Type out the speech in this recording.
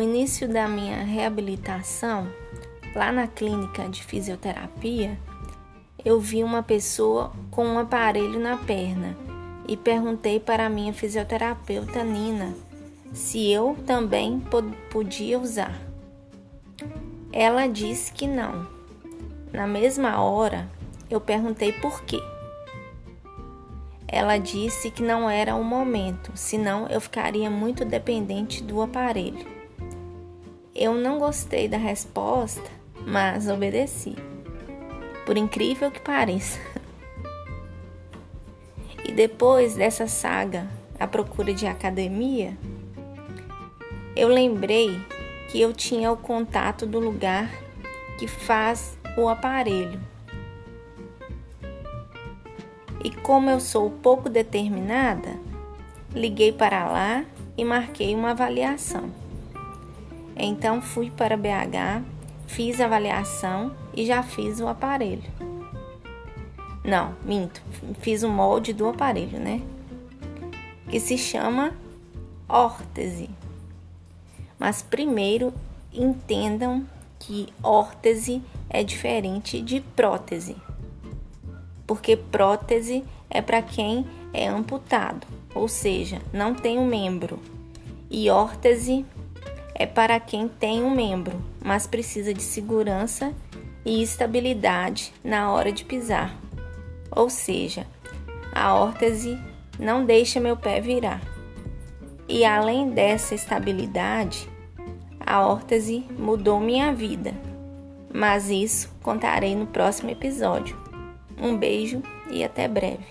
início da minha reabilitação, lá na clínica de fisioterapia, eu vi uma pessoa com um aparelho na perna e perguntei para a minha fisioterapeuta Nina se eu também podia usar. Ela disse que não. Na mesma hora, eu perguntei por quê. Ela disse que não era o momento, senão eu ficaria muito dependente do aparelho. Eu não gostei da resposta, mas obedeci. Por incrível que pareça. E depois dessa saga, a procura de academia, eu lembrei que eu tinha o contato do lugar que faz o aparelho e como eu sou pouco determinada, liguei para lá e marquei uma avaliação. Então fui para BH, fiz a avaliação e já fiz o aparelho. Não, minto, fiz o molde do aparelho, né? Que se chama órtese. Mas primeiro entendam que órtese é diferente de prótese porque prótese é para quem é amputado, ou seja, não tem um membro, e órtese é para quem tem um membro, mas precisa de segurança e estabilidade na hora de pisar. Ou seja, a órtese não deixa meu pé virar. E além dessa estabilidade, a órtese mudou minha vida. Mas isso contarei no próximo episódio. Um beijo e até breve.